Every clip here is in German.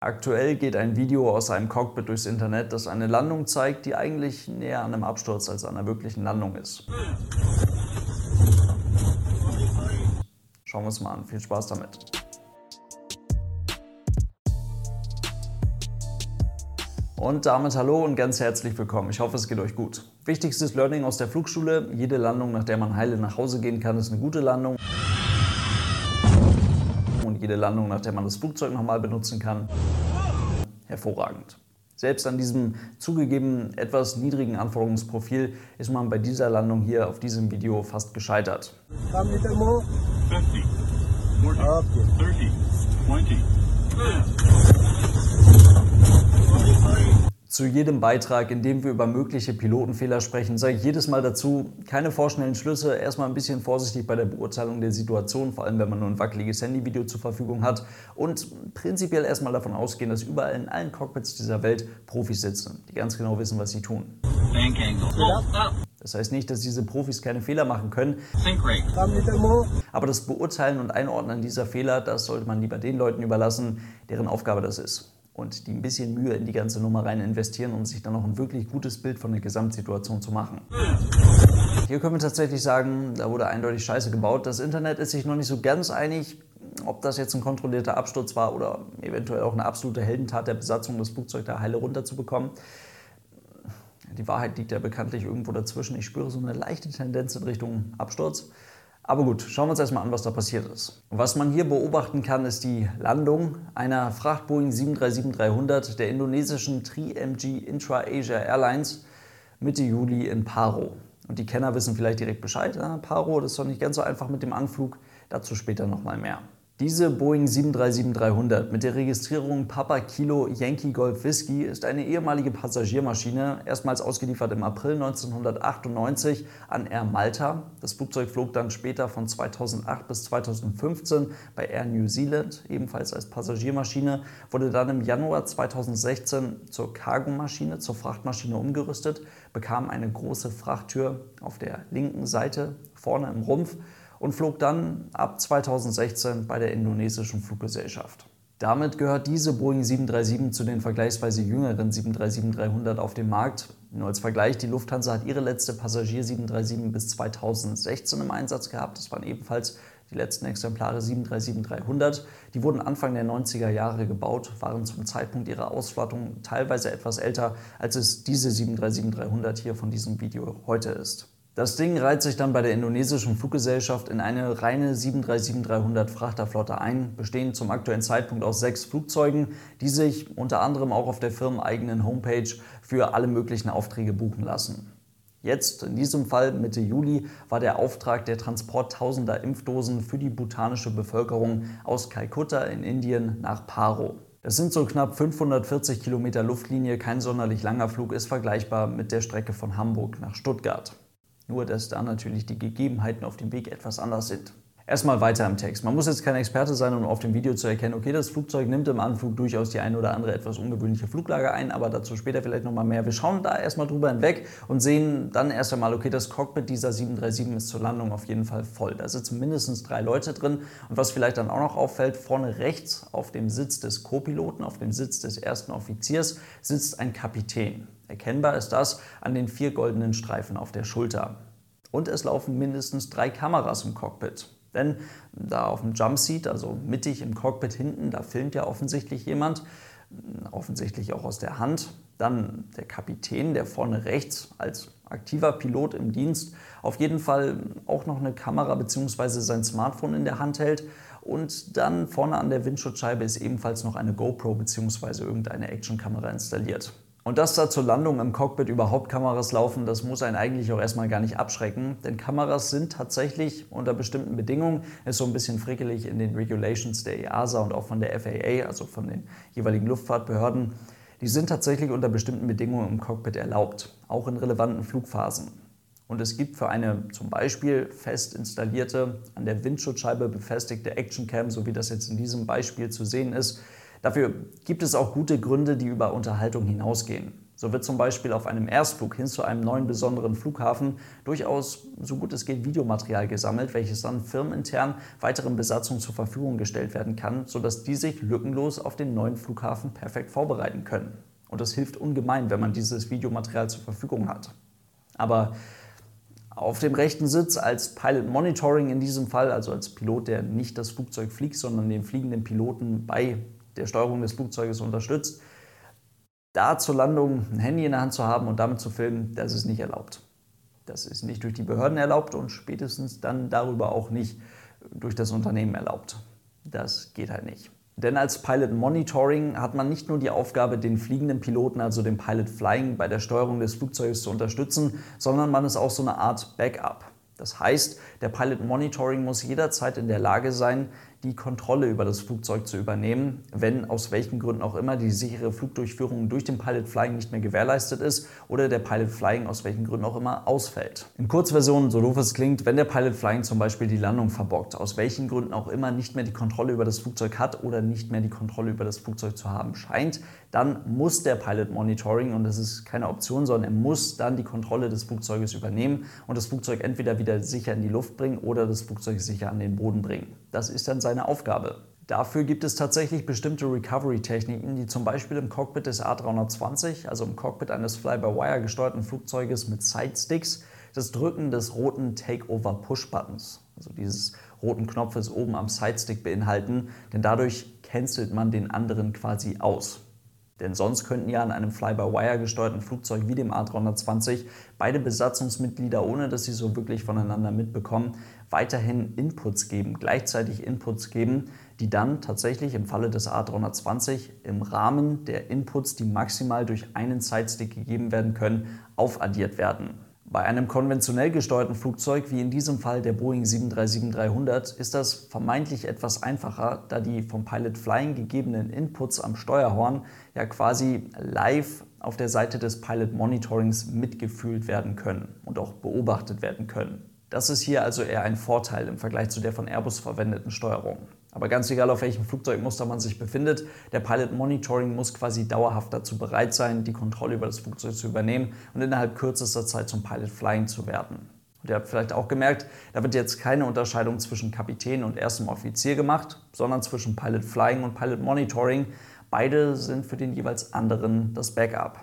Aktuell geht ein Video aus einem Cockpit durchs Internet, das eine Landung zeigt, die eigentlich näher an einem Absturz als an einer wirklichen Landung ist. Schauen wir uns mal an. Viel Spaß damit. Und damit hallo und ganz herzlich willkommen. Ich hoffe, es geht euch gut. Wichtigstes Learning aus der Flugschule. Jede Landung, nach der man heile nach Hause gehen kann, ist eine gute Landung jede Landung, nach der man das Flugzeug nochmal benutzen kann. Hervorragend. Selbst an diesem zugegeben etwas niedrigen Anforderungsprofil ist man bei dieser Landung hier auf diesem Video fast gescheitert. 50, 40, 30, 20. Zu jedem Beitrag, in dem wir über mögliche Pilotenfehler sprechen, sage ich jedes Mal dazu, keine vorschnellen Schlüsse, erstmal ein bisschen vorsichtig bei der Beurteilung der Situation, vor allem wenn man nur ein wackeliges Handyvideo zur Verfügung hat und prinzipiell erstmal davon ausgehen, dass überall in allen Cockpits dieser Welt Profis sitzen, die ganz genau wissen, was sie tun. Das heißt nicht, dass diese Profis keine Fehler machen können. Aber das Beurteilen und Einordnen dieser Fehler, das sollte man lieber den Leuten überlassen, deren Aufgabe das ist und die ein bisschen Mühe in die ganze Nummer rein investieren, um sich dann noch ein wirklich gutes Bild von der Gesamtsituation zu machen. Hier können wir tatsächlich sagen, da wurde eindeutig Scheiße gebaut. Das Internet ist sich noch nicht so ganz einig, ob das jetzt ein kontrollierter Absturz war oder eventuell auch eine absolute Heldentat der Besatzung, das Flugzeug da heile runterzubekommen. Die Wahrheit liegt ja bekanntlich irgendwo dazwischen. Ich spüre so eine leichte Tendenz in Richtung Absturz. Aber gut, schauen wir uns erstmal an, was da passiert ist. Was man hier beobachten kann, ist die Landung einer Fracht Boeing 737-300 der indonesischen Tri-MG Intra-Asia Airlines Mitte Juli in Paro. Und die Kenner wissen vielleicht direkt Bescheid. Ja, Paro, das ist doch nicht ganz so einfach mit dem Anflug. Dazu später nochmal mehr. Diese Boeing 737-300 mit der Registrierung Papa Kilo Yankee Golf Whiskey ist eine ehemalige Passagiermaschine, erstmals ausgeliefert im April 1998 an Air Malta. Das Flugzeug flog dann später von 2008 bis 2015 bei Air New Zealand, ebenfalls als Passagiermaschine, wurde dann im Januar 2016 zur Cargomaschine, zur Frachtmaschine umgerüstet, bekam eine große Frachttür auf der linken Seite vorne im Rumpf und flog dann ab 2016 bei der indonesischen Fluggesellschaft. Damit gehört diese Boeing 737 zu den vergleichsweise jüngeren 737-300 auf dem Markt. Nur als Vergleich, die Lufthansa hat ihre letzte Passagier 737 bis 2016 im Einsatz gehabt. Das waren ebenfalls die letzten Exemplare 737-300. Die wurden Anfang der 90er Jahre gebaut, waren zum Zeitpunkt ihrer Auswartung teilweise etwas älter, als es diese 737-300 hier von diesem Video heute ist. Das Ding reiht sich dann bei der indonesischen Fluggesellschaft in eine reine 737-300 Frachterflotte ein, bestehend zum aktuellen Zeitpunkt aus sechs Flugzeugen, die sich unter anderem auch auf der firmeneigenen Homepage für alle möglichen Aufträge buchen lassen. Jetzt, in diesem Fall Mitte Juli, war der Auftrag der Transport tausender Impfdosen für die bhutanische Bevölkerung aus Kalkutta in Indien nach Paro. Das sind so knapp 540 Kilometer Luftlinie, kein sonderlich langer Flug, ist vergleichbar mit der Strecke von Hamburg nach Stuttgart. Nur, dass da natürlich die Gegebenheiten auf dem Weg etwas anders sind. Erstmal weiter im Text. Man muss jetzt kein Experte sein, um auf dem Video zu erkennen, okay, das Flugzeug nimmt im Anflug durchaus die eine oder andere etwas ungewöhnliche Fluglage ein, aber dazu später vielleicht nochmal mehr. Wir schauen da erstmal drüber hinweg und sehen dann erst einmal, okay, das Cockpit dieser 737 ist zur Landung auf jeden Fall voll. Da sitzen mindestens drei Leute drin und was vielleicht dann auch noch auffällt, vorne rechts auf dem Sitz des Co-Piloten, auf dem Sitz des ersten Offiziers, sitzt ein Kapitän. Erkennbar ist das an den vier goldenen Streifen auf der Schulter. Und es laufen mindestens drei Kameras im Cockpit. Denn da auf dem Jumpseat, also mittig im Cockpit hinten, da filmt ja offensichtlich jemand, offensichtlich auch aus der Hand. Dann der Kapitän, der vorne rechts als aktiver Pilot im Dienst auf jeden Fall auch noch eine Kamera bzw. sein Smartphone in der Hand hält. Und dann vorne an der Windschutzscheibe ist ebenfalls noch eine GoPro bzw. irgendeine Actionkamera installiert. Und dass da zur Landung im Cockpit überhaupt Kameras laufen, das muss einen eigentlich auch erstmal gar nicht abschrecken. Denn Kameras sind tatsächlich unter bestimmten Bedingungen, ist so ein bisschen frickelig in den Regulations der EASA und auch von der FAA, also von den jeweiligen Luftfahrtbehörden, die sind tatsächlich unter bestimmten Bedingungen im Cockpit erlaubt, auch in relevanten Flugphasen. Und es gibt für eine zum Beispiel fest installierte, an der Windschutzscheibe befestigte Actioncam, so wie das jetzt in diesem Beispiel zu sehen ist, Dafür gibt es auch gute Gründe, die über Unterhaltung hinausgehen. So wird zum Beispiel auf einem Erstflug hin zu einem neuen besonderen Flughafen durchaus so gut es geht Videomaterial gesammelt, welches dann firmenintern weiteren Besatzungen zur Verfügung gestellt werden kann, sodass die sich lückenlos auf den neuen Flughafen perfekt vorbereiten können. Und das hilft ungemein, wenn man dieses Videomaterial zur Verfügung hat. Aber auf dem rechten Sitz als Pilot Monitoring in diesem Fall, also als Pilot, der nicht das Flugzeug fliegt, sondern den fliegenden Piloten bei der Steuerung des Flugzeuges unterstützt, da zur Landung ein Handy in der Hand zu haben und damit zu filmen, das ist nicht erlaubt. Das ist nicht durch die Behörden erlaubt und spätestens dann darüber auch nicht durch das Unternehmen erlaubt. Das geht halt nicht. Denn als Pilot Monitoring hat man nicht nur die Aufgabe, den fliegenden Piloten, also den Pilot Flying, bei der Steuerung des Flugzeuges zu unterstützen, sondern man ist auch so eine Art Backup. Das heißt, der Pilot Monitoring muss jederzeit in der Lage sein, die Kontrolle über das Flugzeug zu übernehmen, wenn aus welchen Gründen auch immer die sichere Flugdurchführung durch den Pilot Flying nicht mehr gewährleistet ist oder der Pilot Flying aus welchen Gründen auch immer ausfällt. In Kurzversion, so doof es klingt, wenn der Pilot Flying zum Beispiel die Landung verbockt, aus welchen Gründen auch immer nicht mehr die Kontrolle über das Flugzeug hat oder nicht mehr die Kontrolle über das Flugzeug zu haben scheint, dann muss der Pilot Monitoring, und das ist keine Option, sondern er muss dann die Kontrolle des Flugzeuges übernehmen und das Flugzeug entweder wieder sicher in die Luft bringen oder das Flugzeug sicher an den Boden bringen. Das ist dann seine Aufgabe. Dafür gibt es tatsächlich bestimmte Recovery-Techniken, die zum Beispiel im Cockpit des A320, also im Cockpit eines Fly-by-Wire gesteuerten Flugzeuges mit Sidesticks, das Drücken des roten Take-Over-Push-Buttons, also dieses roten Knopfes oben am Sidestick beinhalten, denn dadurch cancelt man den anderen quasi aus. Denn sonst könnten ja an einem Fly-by-Wire gesteuerten Flugzeug wie dem A320 beide Besatzungsmitglieder, ohne dass sie so wirklich voneinander mitbekommen, weiterhin Inputs geben, gleichzeitig Inputs geben, die dann tatsächlich im Falle des A320 im Rahmen der Inputs, die maximal durch einen Sidestick gegeben werden können, aufaddiert werden. Bei einem konventionell gesteuerten Flugzeug, wie in diesem Fall der Boeing 737-300, ist das vermeintlich etwas einfacher, da die vom Pilot Flying gegebenen Inputs am Steuerhorn ja quasi live auf der Seite des Pilot Monitorings mitgefühlt werden können und auch beobachtet werden können. Das ist hier also eher ein Vorteil im Vergleich zu der von Airbus verwendeten Steuerung. Aber ganz egal, auf welchem Flugzeugmuster man sich befindet, der Pilot Monitoring muss quasi dauerhaft dazu bereit sein, die Kontrolle über das Flugzeug zu übernehmen und innerhalb kürzester Zeit zum Pilot Flying zu werden. Und ihr habt vielleicht auch gemerkt, da wird jetzt keine Unterscheidung zwischen Kapitän und erstem Offizier gemacht, sondern zwischen Pilot Flying und Pilot Monitoring. Beide sind für den jeweils anderen das Backup.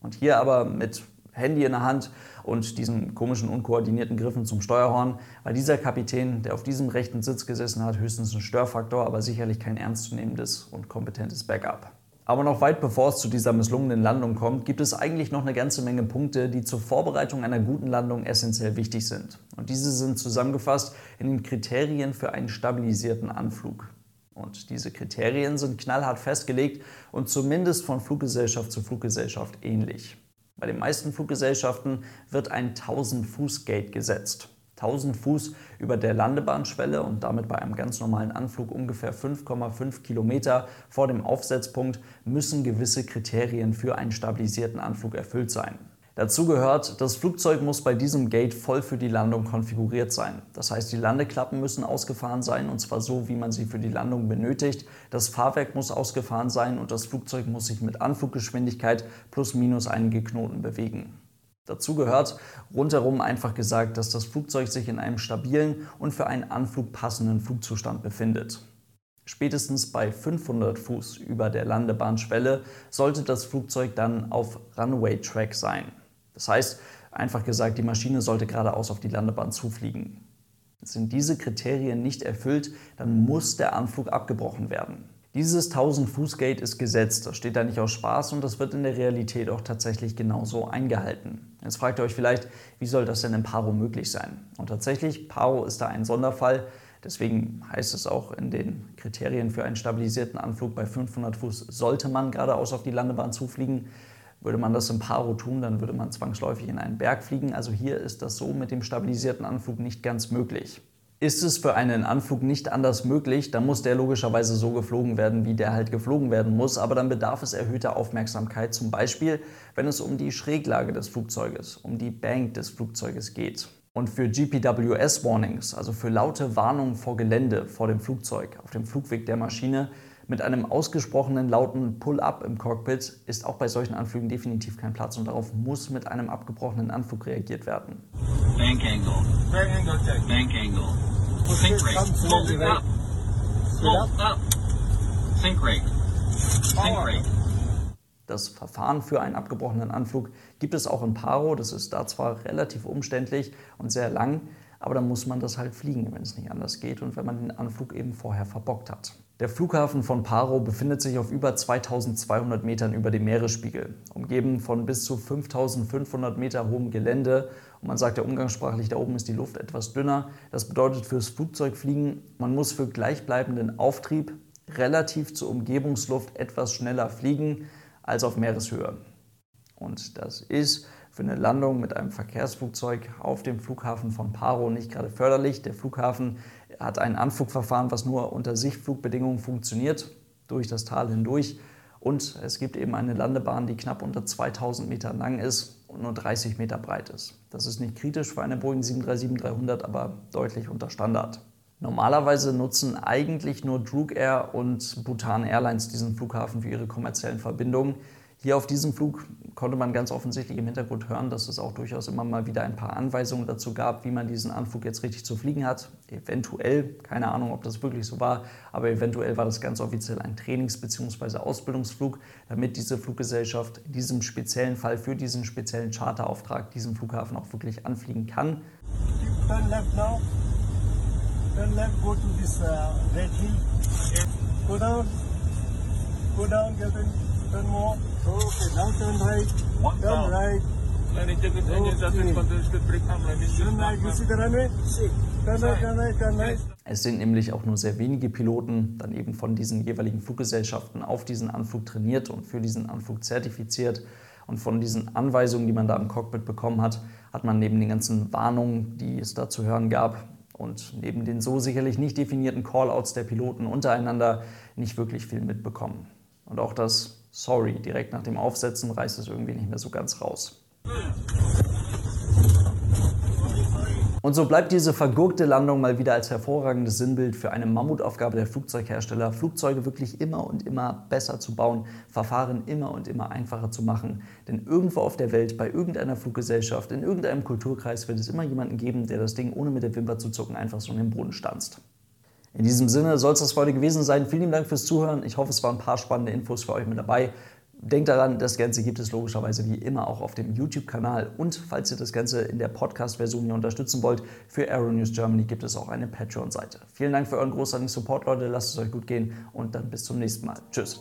Und hier aber mit Handy in der Hand und diesen komischen, unkoordinierten Griffen zum Steuerhorn, weil dieser Kapitän, der auf diesem rechten Sitz gesessen hat, höchstens ein Störfaktor, aber sicherlich kein ernstzunehmendes und kompetentes Backup. Aber noch weit bevor es zu dieser misslungenen Landung kommt, gibt es eigentlich noch eine ganze Menge Punkte, die zur Vorbereitung einer guten Landung essentiell wichtig sind. Und diese sind zusammengefasst in den Kriterien für einen stabilisierten Anflug. Und diese Kriterien sind knallhart festgelegt und zumindest von Fluggesellschaft zu Fluggesellschaft ähnlich. Bei den meisten Fluggesellschaften wird ein 1000-Fuß-Gate gesetzt. 1000 Fuß über der Landebahnschwelle und damit bei einem ganz normalen Anflug ungefähr 5,5 Kilometer vor dem Aufsetzpunkt müssen gewisse Kriterien für einen stabilisierten Anflug erfüllt sein. Dazu gehört, das Flugzeug muss bei diesem Gate voll für die Landung konfiguriert sein. Das heißt, die Landeklappen müssen ausgefahren sein und zwar so, wie man sie für die Landung benötigt. Das Fahrwerk muss ausgefahren sein und das Flugzeug muss sich mit Anfluggeschwindigkeit plus minus einige Knoten bewegen. Dazu gehört rundherum einfach gesagt, dass das Flugzeug sich in einem stabilen und für einen Anflug passenden Flugzustand befindet. Spätestens bei 500 Fuß über der Landebahnschwelle sollte das Flugzeug dann auf Runway-Track sein. Das heißt, einfach gesagt, die Maschine sollte geradeaus auf die Landebahn zufliegen. Sind diese Kriterien nicht erfüllt, dann muss der Anflug abgebrochen werden. Dieses 1000-Fuß-Gate ist gesetzt, das steht da nicht aus Spaß und das wird in der Realität auch tatsächlich genauso eingehalten. Jetzt fragt ihr euch vielleicht, wie soll das denn in Paro möglich sein? Und tatsächlich, Paro ist da ein Sonderfall. Deswegen heißt es auch in den Kriterien für einen stabilisierten Anflug bei 500 Fuß sollte man geradeaus auf die Landebahn zufliegen. Würde man das im Paro tun, dann würde man zwangsläufig in einen Berg fliegen. Also hier ist das so mit dem stabilisierten Anflug nicht ganz möglich. Ist es für einen Anflug nicht anders möglich, dann muss der logischerweise so geflogen werden, wie der halt geflogen werden muss, aber dann bedarf es erhöhter Aufmerksamkeit, zum Beispiel wenn es um die Schräglage des Flugzeuges, um die Bank des Flugzeuges geht. Und für GPWS-Warnings, also für laute Warnungen vor Gelände, vor dem Flugzeug, auf dem Flugweg der Maschine, Mit einem ausgesprochenen lauten Pull-up im Cockpit ist auch bei solchen Anflügen definitiv kein Platz und darauf muss mit einem abgebrochenen Anflug reagiert werden. Bank angle. Bank angle check. Bank angle. Sink rate. Slow up. Slow up. Sink rate. Sink rate. Das Verfahren für einen abgebrochenen Anflug gibt es auch in Paro. Das ist da zwar relativ umständlich und sehr lang, aber dann muss man das halt fliegen, wenn es nicht anders geht und wenn man den Anflug eben vorher verbockt hat. Der Flughafen von Paro befindet sich auf über 2200 Metern über dem Meeresspiegel, umgeben von bis zu 5500 Meter hohem Gelände. Und man sagt ja umgangssprachlich, da oben ist die Luft etwas dünner. Das bedeutet fürs Flugzeugfliegen, man muss für gleichbleibenden Auftrieb relativ zur Umgebungsluft etwas schneller fliegen als auf Meereshöhe. Und das ist für eine Landung mit einem Verkehrsflugzeug auf dem Flughafen von Paro nicht gerade förderlich. Der Flughafen hat ein Anflugverfahren, was nur unter Sichtflugbedingungen funktioniert, durch das Tal hindurch. Und es gibt eben eine Landebahn, die knapp unter 2000 Meter lang ist und nur 30 Meter breit ist. Das ist nicht kritisch für eine Boeing 737-300, aber deutlich unter Standard. Normalerweise nutzen eigentlich nur Droog Air und Bhutan Airlines diesen Flughafen für ihre kommerziellen Verbindungen. Hier auf diesem Flug konnte man ganz offensichtlich im Hintergrund hören, dass es auch durchaus immer mal wieder ein paar Anweisungen dazu gab, wie man diesen Anflug jetzt richtig zu fliegen hat. Eventuell, keine Ahnung, ob das wirklich so war, aber eventuell war das ganz offiziell ein Trainings- bzw. Ausbildungsflug, damit diese Fluggesellschaft in diesem speziellen Fall für diesen speziellen Charterauftrag diesen Flughafen auch wirklich anfliegen kann. Turn left now. Turn left, go to this uh, red hill. Go down. Go down, in. Turn more. Okay, now turn right. One turn down. right. Es sind nämlich auch nur sehr wenige Piloten dann eben von diesen jeweiligen Fluggesellschaften auf diesen Anflug trainiert und für diesen Anflug zertifiziert. Und von diesen Anweisungen, die man da im Cockpit bekommen hat, hat man neben den ganzen Warnungen, die es da zu hören gab, und neben den so sicherlich nicht definierten Callouts der Piloten untereinander nicht wirklich viel mitbekommen. Und auch das Sorry direkt nach dem Aufsetzen reißt es irgendwie nicht mehr so ganz raus. Und so bleibt diese vergurkte Landung mal wieder als hervorragendes Sinnbild für eine Mammutaufgabe der Flugzeughersteller, Flugzeuge wirklich immer und immer besser zu bauen, Verfahren immer und immer einfacher zu machen. Denn irgendwo auf der Welt, bei irgendeiner Fluggesellschaft, in irgendeinem Kulturkreis wird es immer jemanden geben, der das Ding ohne mit der Wimper zu zucken einfach so in den Boden stanzt. In diesem Sinne soll es das für heute gewesen sein. Vielen Dank fürs Zuhören. Ich hoffe, es waren ein paar spannende Infos für euch mit dabei. Denkt daran, das Ganze gibt es logischerweise wie immer auch auf dem YouTube-Kanal. Und falls ihr das Ganze in der Podcast-Version hier unterstützen wollt, für Aeronews Germany gibt es auch eine Patreon-Seite. Vielen Dank für euren großartigen Support, Leute. Lasst es euch gut gehen und dann bis zum nächsten Mal. Tschüss.